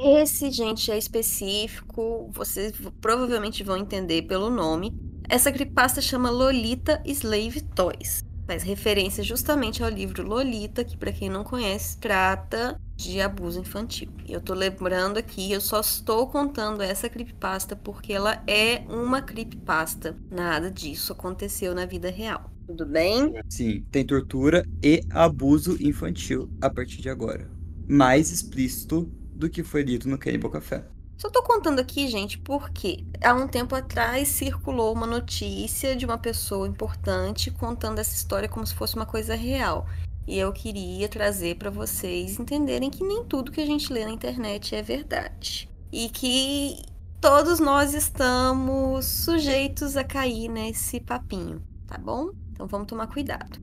Esse, gente, é específico, vocês provavelmente vão entender pelo nome. Essa creepypasta chama Lolita Slave Toys. Faz referência justamente ao livro Lolita, que para quem não conhece, trata de abuso infantil. E eu tô lembrando aqui, eu só estou contando essa creepypasta porque ela é uma creepypasta. Nada disso aconteceu na vida real. Tudo bem? Sim, tem tortura e abuso infantil a partir de agora. Mais explícito do que foi dito no Cannibal Café. Só tô contando aqui, gente, porque há um tempo atrás circulou uma notícia de uma pessoa importante contando essa história como se fosse uma coisa real. E eu queria trazer para vocês entenderem que nem tudo que a gente lê na internet é verdade. E que todos nós estamos sujeitos a cair nesse papinho, tá bom? Então vamos tomar cuidado.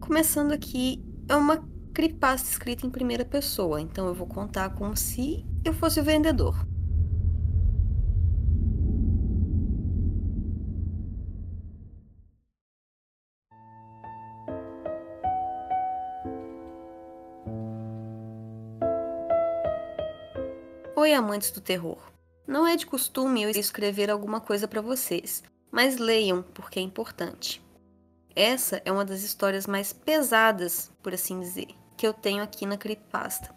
Começando aqui, é uma creepypasta escrita em primeira pessoa, então eu vou contar como se eu fosse o vendedor. Oi, amantes do terror. Não é de costume eu escrever alguma coisa para vocês, mas leiam porque é importante. Essa é uma das histórias mais pesadas, por assim dizer, que eu tenho aqui na Creepypasta.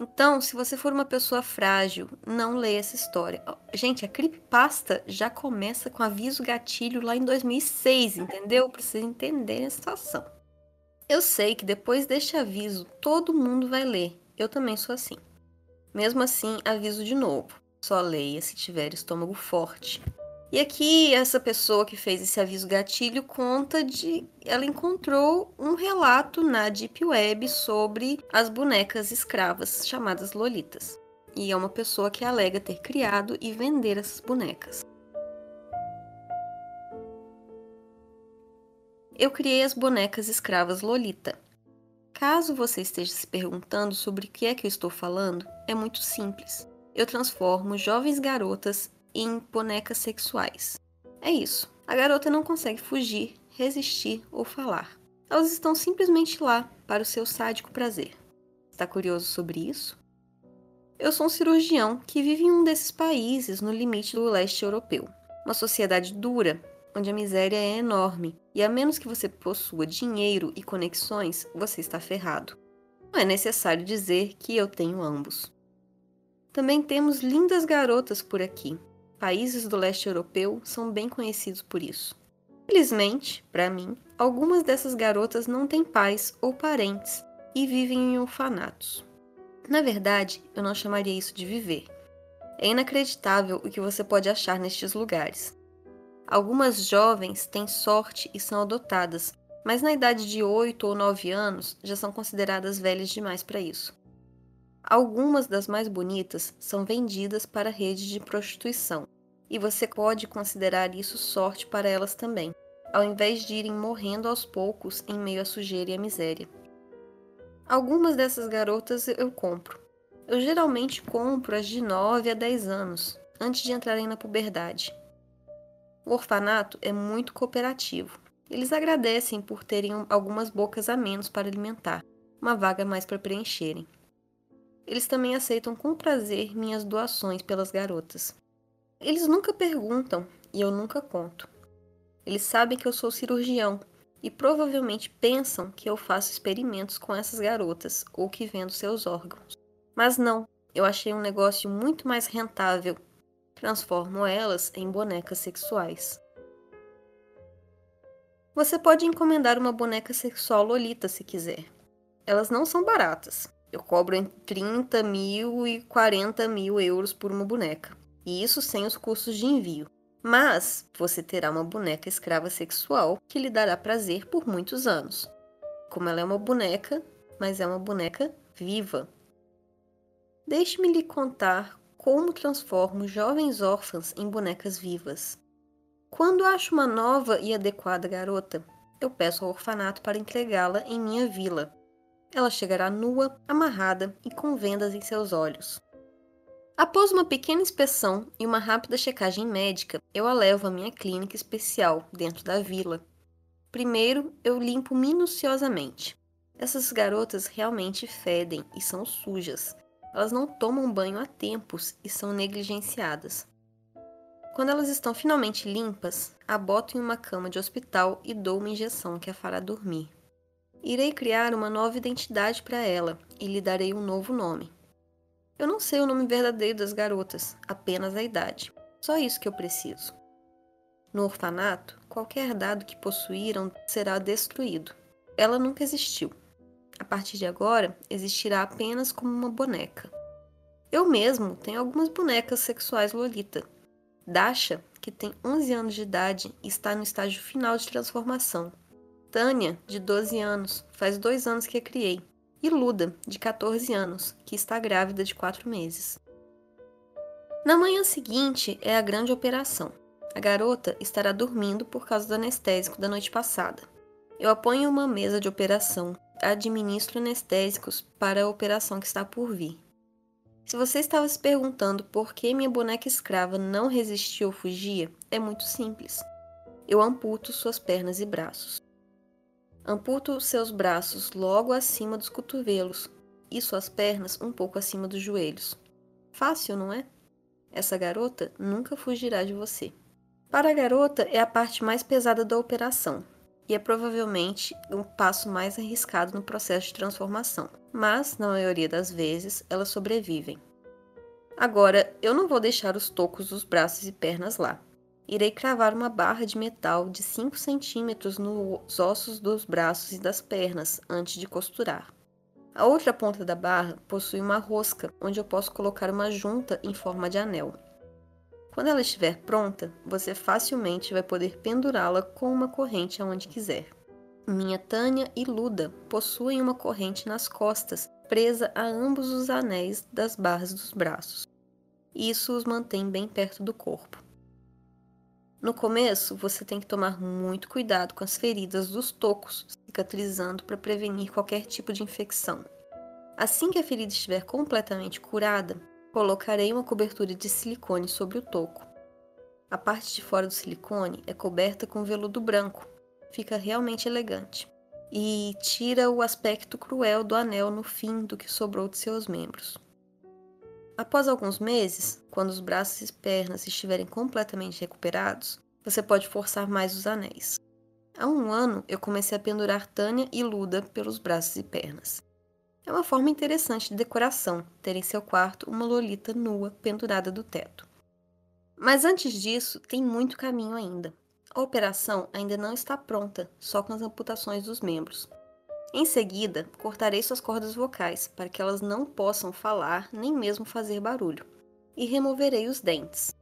Então, se você for uma pessoa frágil, não leia essa história. Gente, a Creepypasta já começa com aviso gatilho lá em 2006, entendeu? Para vocês entenderem a situação. Eu sei que depois deste aviso, todo mundo vai ler. Eu também sou assim. Mesmo assim, aviso de novo. Só leia se tiver estômago forte. E aqui essa pessoa que fez esse aviso gatilho conta de ela encontrou um relato na Deep Web sobre as bonecas escravas chamadas Lolitas. E é uma pessoa que alega ter criado e vender essas bonecas. Eu criei as bonecas escravas Lolita. Caso você esteja se perguntando sobre o que é que eu estou falando, é muito simples. Eu transformo jovens garotas em bonecas sexuais. É isso. A garota não consegue fugir, resistir ou falar. Elas estão simplesmente lá para o seu sádico prazer. Está curioso sobre isso? Eu sou um cirurgião que vive em um desses países no limite do leste europeu. Uma sociedade dura, onde a miséria é enorme e a menos que você possua dinheiro e conexões, você está ferrado. Não é necessário dizer que eu tenho ambos. Também temos lindas garotas por aqui, países do leste europeu são bem conhecidos por isso. Felizmente, para mim, algumas dessas garotas não têm pais ou parentes e vivem em orfanatos. Na verdade, eu não chamaria isso de viver. É inacreditável o que você pode achar nestes lugares. Algumas jovens têm sorte e são adotadas, mas na idade de 8 ou 9 anos já são consideradas velhas demais para isso. Algumas das mais bonitas são vendidas para redes de prostituição, e você pode considerar isso sorte para elas também. ao invés de irem morrendo aos poucos em meio à sujeira e à miséria. Algumas dessas garotas eu compro. Eu geralmente compro as de 9 a 10 anos, antes de entrarem na puberdade. O orfanato é muito cooperativo. Eles agradecem por terem algumas bocas a menos para alimentar, uma vaga mais para preencherem. Eles também aceitam com prazer minhas doações pelas garotas. Eles nunca perguntam e eu nunca conto. Eles sabem que eu sou cirurgião e provavelmente pensam que eu faço experimentos com essas garotas ou que vendo seus órgãos. Mas não, eu achei um negócio muito mais rentável. Transformo elas em bonecas sexuais. Você pode encomendar uma boneca sexual Lolita se quiser. Elas não são baratas. Eu cobro entre 30 mil e 40 mil euros por uma boneca. E isso sem os custos de envio. Mas você terá uma boneca escrava sexual que lhe dará prazer por muitos anos. Como ela é uma boneca, mas é uma boneca viva. Deixe-me lhe contar como transformo jovens órfãs em bonecas vivas. Quando acho uma nova e adequada garota, eu peço ao orfanato para entregá-la em minha vila. Ela chegará nua, amarrada e com vendas em seus olhos. Após uma pequena inspeção e uma rápida checagem médica, eu a levo à minha clínica especial dentro da vila. Primeiro, eu limpo minuciosamente. Essas garotas realmente fedem e são sujas. Elas não tomam banho há tempos e são negligenciadas. Quando elas estão finalmente limpas, a boto em uma cama de hospital e dou uma injeção que a fará dormir. Irei criar uma nova identidade para ela e lhe darei um novo nome. Eu não sei o nome verdadeiro das garotas, apenas a idade. Só isso que eu preciso. No orfanato, qualquer dado que possuíram será destruído. Ela nunca existiu. A partir de agora, existirá apenas como uma boneca. Eu mesmo tenho algumas bonecas sexuais Lolita. Dasha, que tem 11 anos de idade está no estágio final de transformação. Tânia, de 12 anos, faz dois anos que a criei e Luda, de 14 anos, que está grávida de 4 meses. Na manhã seguinte é a grande operação. A garota estará dormindo por causa do anestésico da noite passada. Eu aponho uma mesa de operação, administro anestésicos para a operação que está por vir. Se você estava se perguntando por que minha boneca escrava não resistiu ou fugia, é muito simples. Eu amputo suas pernas e braços. Amputo seus braços logo acima dos cotovelos e suas pernas um pouco acima dos joelhos. Fácil, não é? Essa garota nunca fugirá de você. Para a garota é a parte mais pesada da operação e é provavelmente o passo mais arriscado no processo de transformação, mas na maioria das vezes elas sobrevivem. Agora, eu não vou deixar os tocos dos braços e pernas lá irei cravar uma barra de metal de 5 centímetros nos ossos dos braços e das pernas antes de costurar. A outra ponta da barra possui uma rosca onde eu posso colocar uma junta em forma de anel. Quando ela estiver pronta, você facilmente vai poder pendurá-la com uma corrente aonde quiser. Minha Tânia e Luda possuem uma corrente nas costas, presa a ambos os anéis das barras dos braços. Isso os mantém bem perto do corpo. No começo, você tem que tomar muito cuidado com as feridas dos tocos, cicatrizando para prevenir qualquer tipo de infecção. Assim que a ferida estiver completamente curada, colocarei uma cobertura de silicone sobre o toco. A parte de fora do silicone é coberta com veludo branco, fica realmente elegante e tira o aspecto cruel do anel no fim do que sobrou de seus membros. Após alguns meses, quando os braços e pernas estiverem completamente recuperados, você pode forçar mais os anéis. Há um ano, eu comecei a pendurar Tânia e Luda pelos braços e pernas. É uma forma interessante de decoração ter em seu quarto uma lolita nua pendurada do teto. Mas antes disso, tem muito caminho ainda. A operação ainda não está pronta, só com as amputações dos membros. Em seguida, cortarei suas cordas vocais para que elas não possam falar nem mesmo fazer barulho, e removerei os dentes.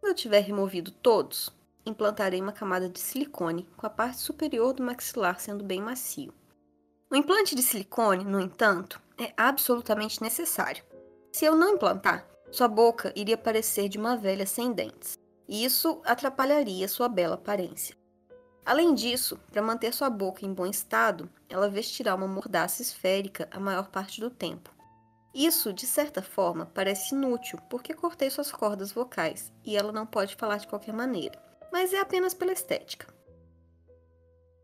Quando eu tiver removido todos, implantarei uma camada de silicone com a parte superior do maxilar sendo bem macio. O implante de silicone, no entanto, é absolutamente necessário. Se eu não implantar, sua boca iria parecer de uma velha sem dentes, e isso atrapalharia sua bela aparência. Além disso, para manter sua boca em bom estado, ela vestirá uma mordaça esférica a maior parte do tempo. Isso, de certa forma, parece inútil, porque cortei suas cordas vocais e ela não pode falar de qualquer maneira, mas é apenas pela estética.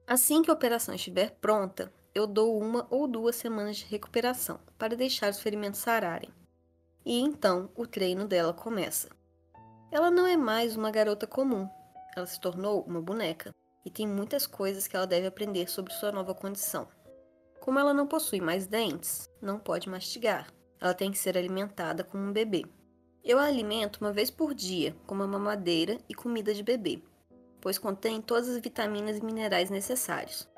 Assim que a operação estiver pronta, eu dou uma ou duas semanas de recuperação para deixar os ferimentos sararem. E então o treino dela começa. Ela não é mais uma garota comum, ela se tornou uma boneca e tem muitas coisas que ela deve aprender sobre sua nova condição. Como ela não possui mais dentes, não pode mastigar, ela tem que ser alimentada como um bebê. Eu a alimento uma vez por dia com uma mamadeira e comida de bebê pois contém todas as vitaminas e minerais necessários.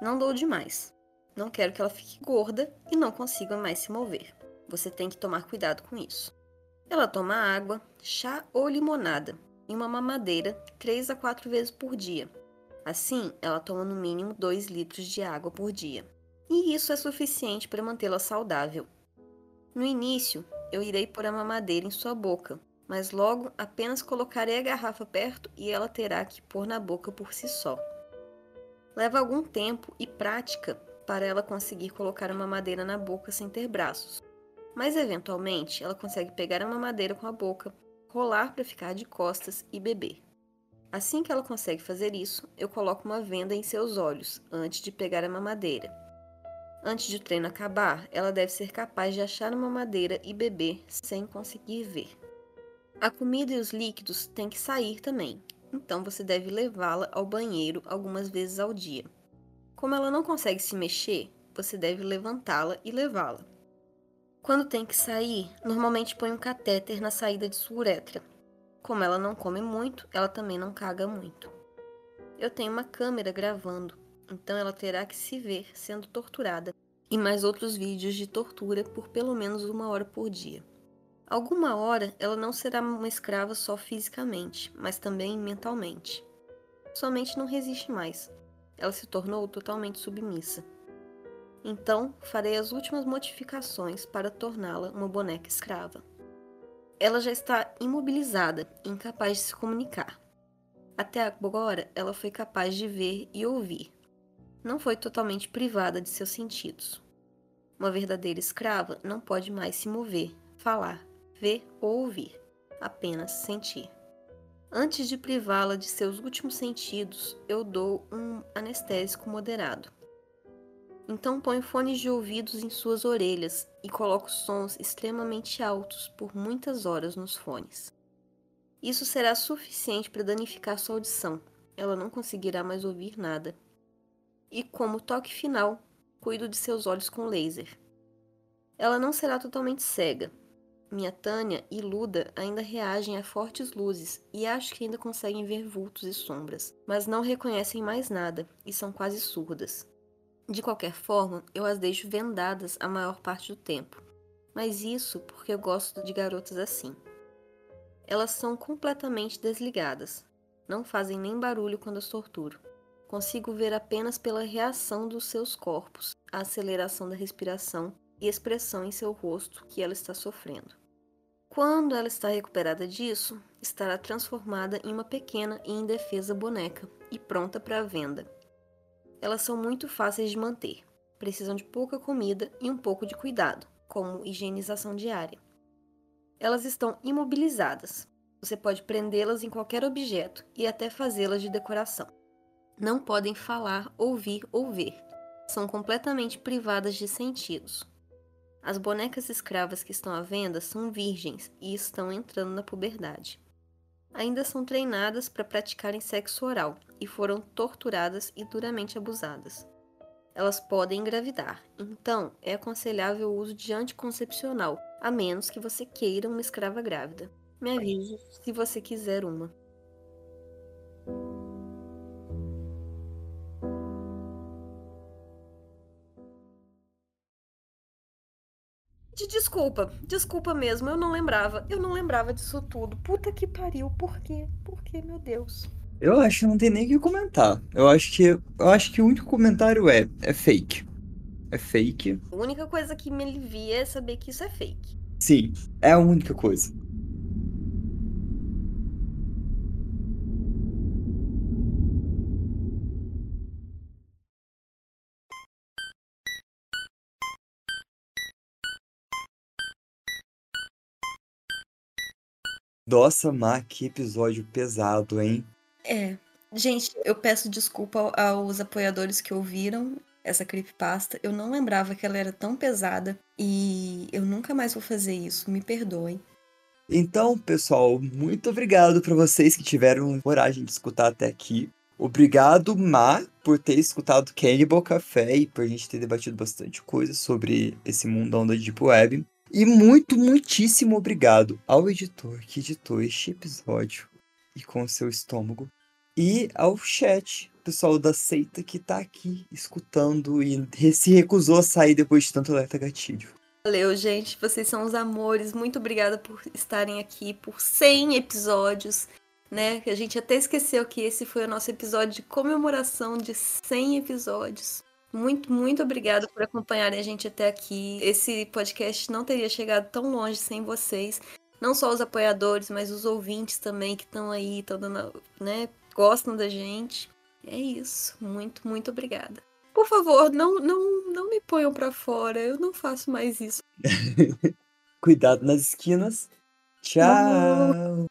Não dou demais. Não quero que ela fique gorda e não consiga mais se mover. Você tem que tomar cuidado com isso. Ela toma água, chá ou limonada e uma mamadeira 3 a 4 vezes por dia. Assim, ela toma no mínimo 2 litros de água por dia. E isso é suficiente para mantê-la saudável. No início, eu irei pôr a mamadeira em sua boca, mas logo apenas colocarei a garrafa perto e ela terá que pôr na boca por si só. Leva algum tempo e prática para ela conseguir colocar uma madeira na boca sem ter braços, mas eventualmente ela consegue pegar a mamadeira com a boca, rolar para ficar de costas e beber. Assim que ela consegue fazer isso, eu coloco uma venda em seus olhos antes de pegar a mamadeira. Antes de o treino acabar, ela deve ser capaz de achar uma madeira e beber sem conseguir ver. A comida e os líquidos têm que sair também, então você deve levá-la ao banheiro algumas vezes ao dia. Como ela não consegue se mexer, você deve levantá-la e levá-la. Quando tem que sair, normalmente põe um catéter na saída de sua uretra. Como ela não come muito, ela também não caga muito. Eu tenho uma câmera gravando, então ela terá que se ver sendo torturada e mais outros vídeos de tortura por pelo menos uma hora por dia. Alguma hora ela não será uma escrava só fisicamente, mas também mentalmente. Somente não resiste mais. Ela se tornou totalmente submissa. Então, farei as últimas modificações para torná-la uma boneca escrava. Ela já está imobilizada incapaz de se comunicar. Até agora, ela foi capaz de ver e ouvir. Não foi totalmente privada de seus sentidos. Uma verdadeira escrava não pode mais se mover, falar, ver ou ouvir, apenas sentir. Antes de privá-la de seus últimos sentidos, eu dou um anestésico moderado. Então ponho fones de ouvidos em suas orelhas e coloco sons extremamente altos por muitas horas nos fones. Isso será suficiente para danificar sua audição. Ela não conseguirá mais ouvir nada. E como toque final, cuido de seus olhos com laser. Ela não será totalmente cega, minha Tânia e Luda ainda reagem a fortes luzes e acho que ainda conseguem ver vultos e sombras, mas não reconhecem mais nada e são quase surdas. De qualquer forma, eu as deixo vendadas a maior parte do tempo, mas isso porque eu gosto de garotas assim. Elas são completamente desligadas, não fazem nem barulho quando as torturo. Consigo ver apenas pela reação dos seus corpos, a aceleração da respiração e expressão em seu rosto que ela está sofrendo. Quando ela está recuperada disso, estará transformada em uma pequena e indefesa boneca e pronta para venda. Elas são muito fáceis de manter, precisam de pouca comida e um pouco de cuidado, como higienização diária. Elas estão imobilizadas. Você pode prendê-las em qualquer objeto e até fazê-las de decoração. Não podem falar, ouvir ou ver. São completamente privadas de sentidos. As bonecas escravas que estão à venda são virgens e estão entrando na puberdade. Ainda são treinadas para praticarem sexo oral e foram torturadas e duramente abusadas. Elas podem engravidar, então é aconselhável o uso de anticoncepcional, a menos que você queira uma escrava grávida. Me avise se você quiser uma. De desculpa, desculpa mesmo, eu não lembrava. Eu não lembrava disso tudo. Puta que pariu, por quê? Por quê, meu Deus? Eu acho que não tem nem o que comentar. Eu acho que eu acho que o único comentário é é fake. É fake. A única coisa que me alivia é saber que isso é fake. Sim, é a única coisa. Nossa, Má, que episódio pesado, hein? É. Gente, eu peço desculpa aos apoiadores que ouviram essa creepypasta. Eu não lembrava que ela era tão pesada e eu nunca mais vou fazer isso. Me perdoem. Então, pessoal, muito obrigado para vocês que tiveram coragem de escutar até aqui. Obrigado, Má, por ter escutado Cannibal Café e por a gente ter debatido bastante coisa sobre esse mundão da Deep Web. E muito, muitíssimo obrigado ao editor que editou este episódio e com seu estômago. E ao chat, pessoal da seita que tá aqui escutando e se recusou a sair depois de tanto alerta gatilho. Valeu, gente. Vocês são os amores. Muito obrigada por estarem aqui por 100 episódios, né? A gente até esqueceu que esse foi o nosso episódio de comemoração de 100 episódios. Muito, muito obrigada por acompanharem a gente até aqui. Esse podcast não teria chegado tão longe sem vocês. Não só os apoiadores, mas os ouvintes também que estão aí, estão dando, né, gostam da gente. É isso. Muito, muito obrigada. Por favor, não, não, não me ponham para fora. Eu não faço mais isso. [LAUGHS] Cuidado nas esquinas. Tchau.